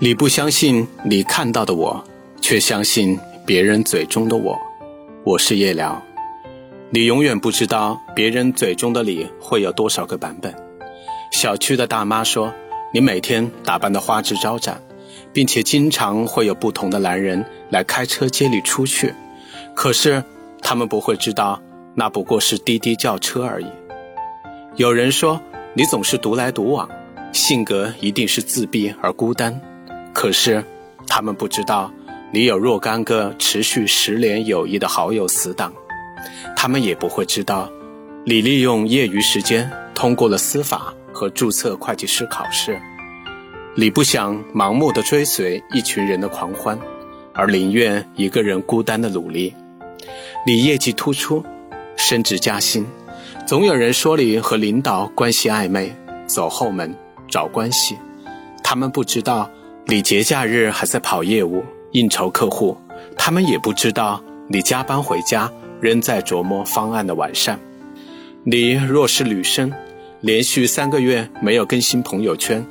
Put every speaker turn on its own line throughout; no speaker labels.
你不相信你看到的我，却相信别人嘴中的我。我是夜聊，你永远不知道别人嘴中的你会有多少个版本。小区的大妈说，你每天打扮的花枝招展，并且经常会有不同的男人来开车接你出去。可是他们不会知道，那不过是滴滴叫车而已。有人说你总是独来独往，性格一定是自闭而孤单。可是，他们不知道你有若干个持续十年友谊的好友死党，他们也不会知道，你利用业余时间通过了司法和注册会计师考试。你不想盲目的追随一群人的狂欢，而宁愿一个人孤单的努力。你业绩突出，升职加薪，总有人说你和领导关系暧昧，走后门找关系。他们不知道。你节假日还在跑业务、应酬客户，他们也不知道你加班回家仍在琢磨方案的完善。你若是女生，连续三个月没有更新朋友圈，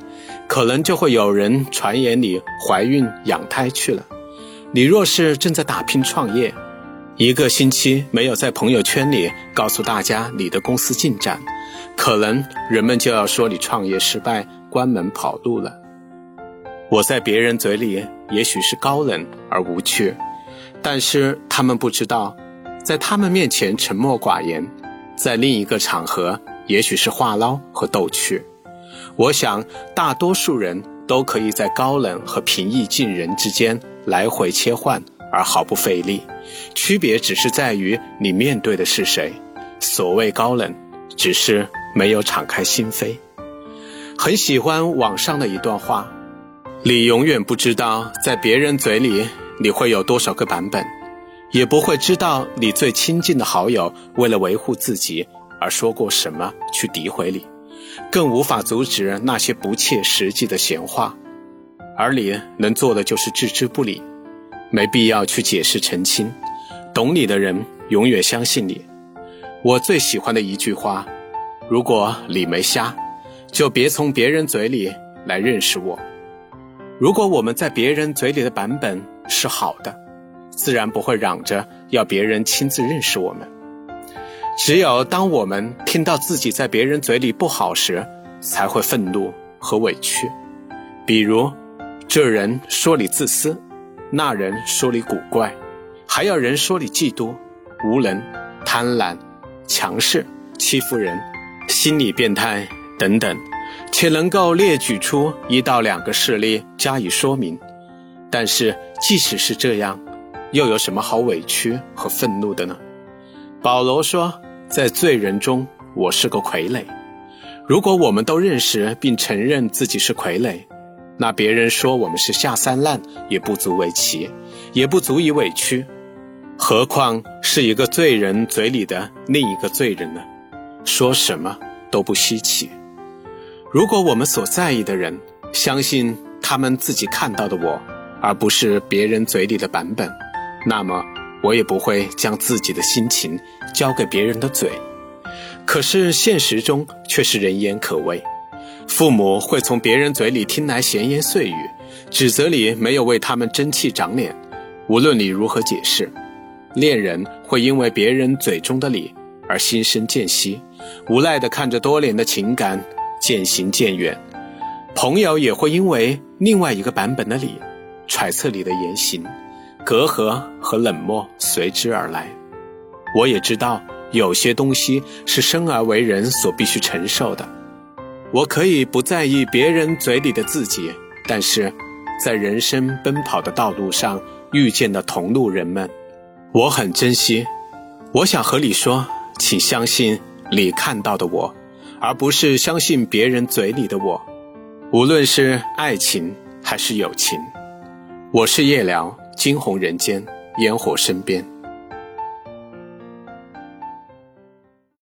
可能就会有人传言你怀孕养胎去了。你若是正在打拼创业，一个星期没有在朋友圈里告诉大家你的公司进展，可能人们就要说你创业失败、关门跑路了。我在别人嘴里也许是高冷而无趣，但是他们不知道，在他们面前沉默寡言，在另一个场合也许是话唠和逗趣。我想大多数人都可以在高冷和平易近人之间来回切换，而毫不费力。区别只是在于你面对的是谁。所谓高冷，只是没有敞开心扉。很喜欢网上的一段话。你永远不知道，在别人嘴里你会有多少个版本，也不会知道你最亲近的好友为了维护自己而说过什么去诋毁你，更无法阻止那些不切实际的闲话，而你能做的就是置之不理，没必要去解释澄清。懂你的人永远相信你。我最喜欢的一句话：如果你没瞎，就别从别人嘴里来认识我。如果我们在别人嘴里的版本是好的，自然不会嚷着要别人亲自认识我们。只有当我们听到自己在别人嘴里不好时，才会愤怒和委屈。比如，这人说你自私，那人说你古怪，还有人说你嫉妒、无能、贪婪、强势、欺负人、心理变态等等。且能够列举出一到两个事例加以说明，但是即使是这样，又有什么好委屈和愤怒的呢？保罗说，在罪人中，我是个傀儡。如果我们都认识并承认自己是傀儡，那别人说我们是下三滥也不足为奇，也不足以委屈，何况是一个罪人嘴里的另一个罪人呢？说什么都不稀奇。如果我们所在意的人相信他们自己看到的我，而不是别人嘴里的版本，那么我也不会将自己的心情交给别人的嘴。可是现实中却是人言可畏，父母会从别人嘴里听来闲言碎语，指责你没有为他们争气长脸。无论你如何解释，恋人会因为别人嘴中的你而心生间隙，无奈地看着多年的情感。渐行渐远，朋友也会因为另外一个版本的你，揣测你的言行，隔阂和冷漠随之而来。我也知道有些东西是生而为人所必须承受的。我可以不在意别人嘴里的自己，但是在人生奔跑的道路上遇见的同路人们，我很珍惜。我想和你说，请相信你看到的我。而不是相信别人嘴里的我，无论是爱情还是友情，我是夜聊，惊鸿人间，烟火身边。